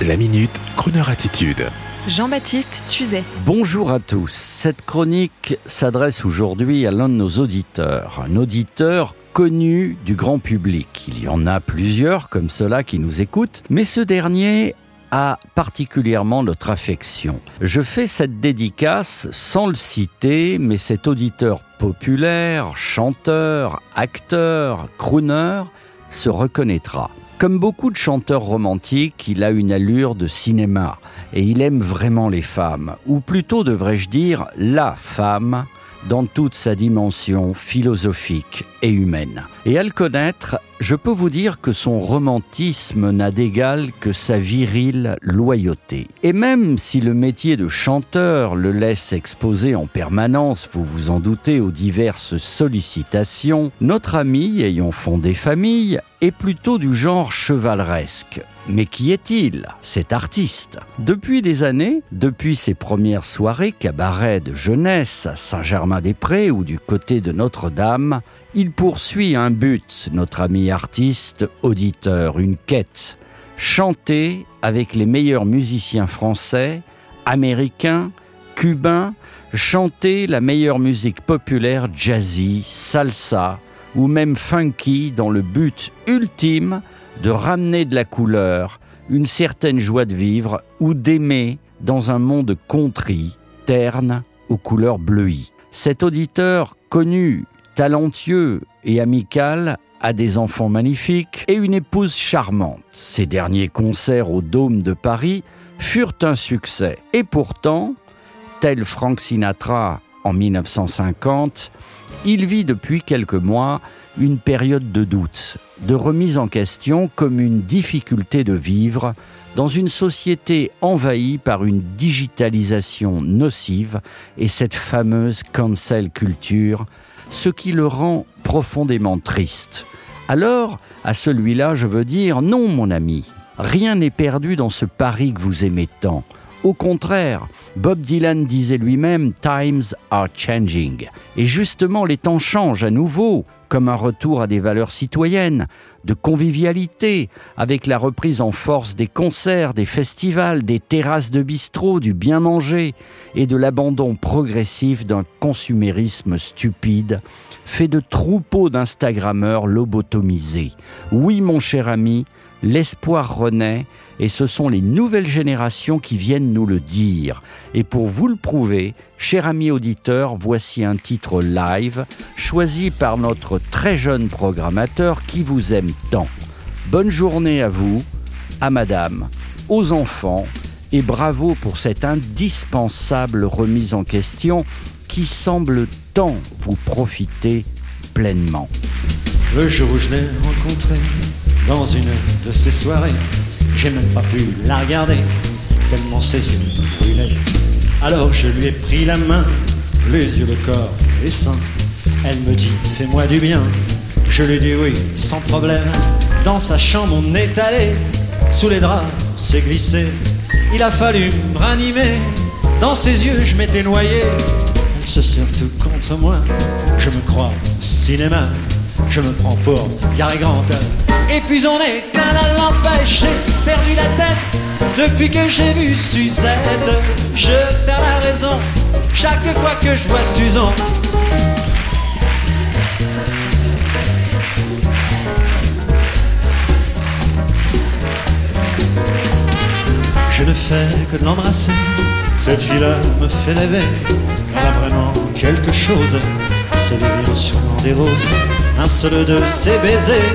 La minute, Kroneur attitude. Jean-Baptiste Tuzet. Bonjour à tous. Cette chronique s'adresse aujourd'hui à l'un de nos auditeurs, un auditeur connu du grand public. Il y en a plusieurs comme cela qui nous écoutent, mais ce dernier a particulièrement notre affection. Je fais cette dédicace sans le citer, mais cet auditeur populaire, chanteur, acteur, crooner, se reconnaîtra. Comme beaucoup de chanteurs romantiques, il a une allure de cinéma. Et il aime vraiment les femmes, ou plutôt devrais-je dire la femme dans toute sa dimension philosophique et humaine. Et à le connaître, je peux vous dire que son romantisme n'a d'égal que sa virile loyauté. Et même si le métier de chanteur le laisse exposer en permanence, vous vous en doutez, aux diverses sollicitations, notre ami, ayant fondé famille, est plutôt du genre chevaleresque. Mais qui est-il, cet artiste? Depuis des années, depuis ses premières soirées cabaret de jeunesse à Saint-Germain-des-Prés ou du côté de Notre-Dame, il poursuit un but, notre ami artiste, auditeur, une quête. Chanter avec les meilleurs musiciens français, américains, cubains, chanter la meilleure musique populaire jazzy, salsa ou même funky dans le but ultime de ramener de la couleur, une certaine joie de vivre ou d'aimer dans un monde contrit, terne, aux couleurs bleuies. Cet auditeur connu, talentueux et amical a des enfants magnifiques et une épouse charmante. Ses derniers concerts au Dôme de Paris furent un succès. Et pourtant, tel Frank Sinatra en 1950, il vit depuis quelques mois une période de doute, de remise en question comme une difficulté de vivre dans une société envahie par une digitalisation nocive et cette fameuse cancel culture, ce qui le rend profondément triste. Alors, à celui-là, je veux dire non, mon ami, rien n'est perdu dans ce pari que vous aimez tant. Au contraire, Bob Dylan disait lui-même Times are changing. Et justement, les temps changent à nouveau, comme un retour à des valeurs citoyennes, de convivialité, avec la reprise en force des concerts, des festivals, des terrasses de bistrot, du bien manger et de l'abandon progressif d'un consumérisme stupide, fait de troupeaux d'Instagrammeurs lobotomisés. Oui, mon cher ami, l'espoir renaît et ce sont les nouvelles générations qui viennent nous le dire. Et pour vous le prouver, cher ami auditeur, voici un titre live choisi par notre très jeune programmateur qui vous aime tant. Bonne journée à vous, à madame, aux enfants et bravo pour cette indispensable remise en question qui semble tant vous profiter pleinement. Dans une de ces soirées, j'ai même pas pu la regarder, tellement ses yeux brûlaient. Alors je lui ai pris la main, les yeux, le corps, les seins. Elle me dit, fais-moi du bien. Je lui dis oui, sans problème. Dans sa chambre, on est allé, sous les draps, s'est glissé. Il a fallu me ranimer, dans ses yeux, je m'étais noyé. Elle se serre tout contre moi, je me crois cinéma. Je me prends pour Gary Grant. Et puis on est à la lampe, j'ai perdu la tête depuis que j'ai vu Suzette. Je perds la raison chaque fois que je vois Susan. Je ne fais que de l'embrasser. Cette fille-là me fait rêver. Elle a vraiment quelque chose. C'est le sûrement des roses. Un seul de ses baisers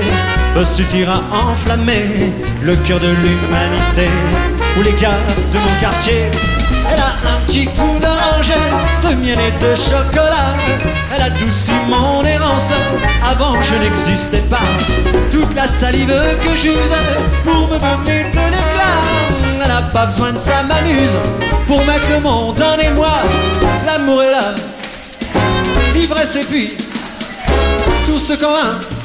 peut suffire à enflammer le cœur de l'humanité. Ou les gars de mon quartier, elle a un petit coup d'orange, de miel et de chocolat. Elle adoucit mon errance, avant je n'existais pas. Toute la salive que j'use pour me donner de l'éclat. Elle n'a pas besoin de ça, m'amuse pour mettre le monde en émoi. L'amour est là, l'ivresse et puis tout ce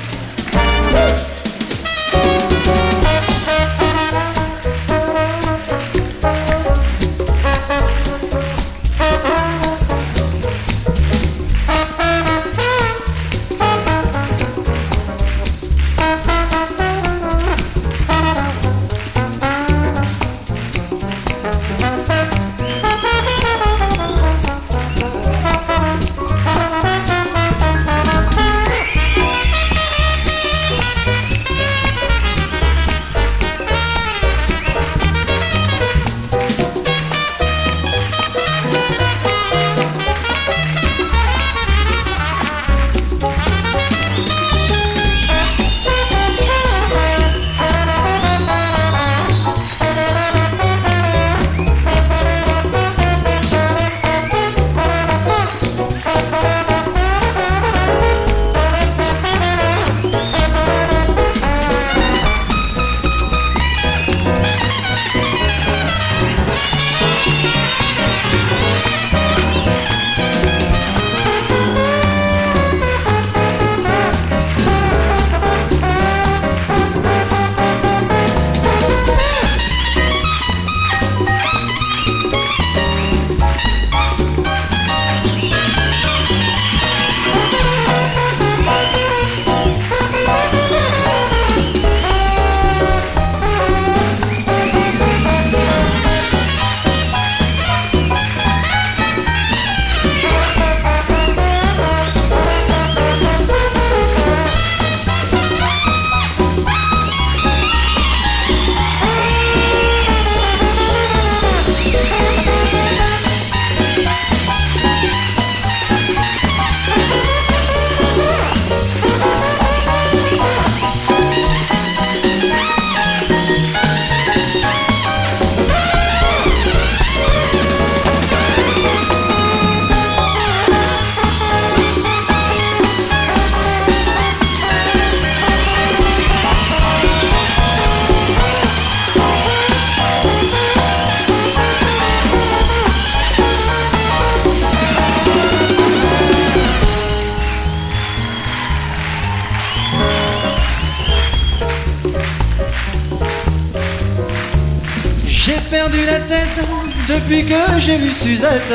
perdu la tête depuis que j'ai vu Suzette.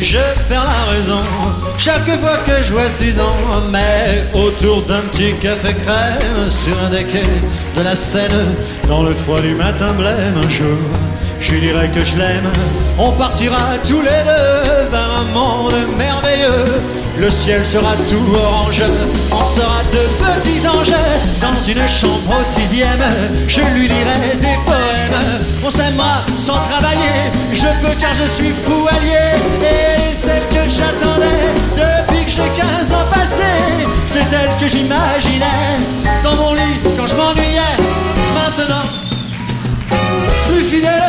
Je perds la raison chaque fois que je vois Suzanne. Mais autour d'un petit café crème sur un des quais de la Seine, dans le froid du matin blême, un jour, je lui dirai que je l'aime. On partira tous les deux un monde merveilleux. Le ciel sera tout orange, on sera de petits anges dans une chambre au sixième. Je lui lirai des poèmes, on s'aimera sans travailler. Je peux car je suis fou allié et celle que j'attendais depuis que j'ai 15 ans passés, c'est elle que j'imaginais dans mon lit quand je m'ennuyais. Maintenant, plus fidèle.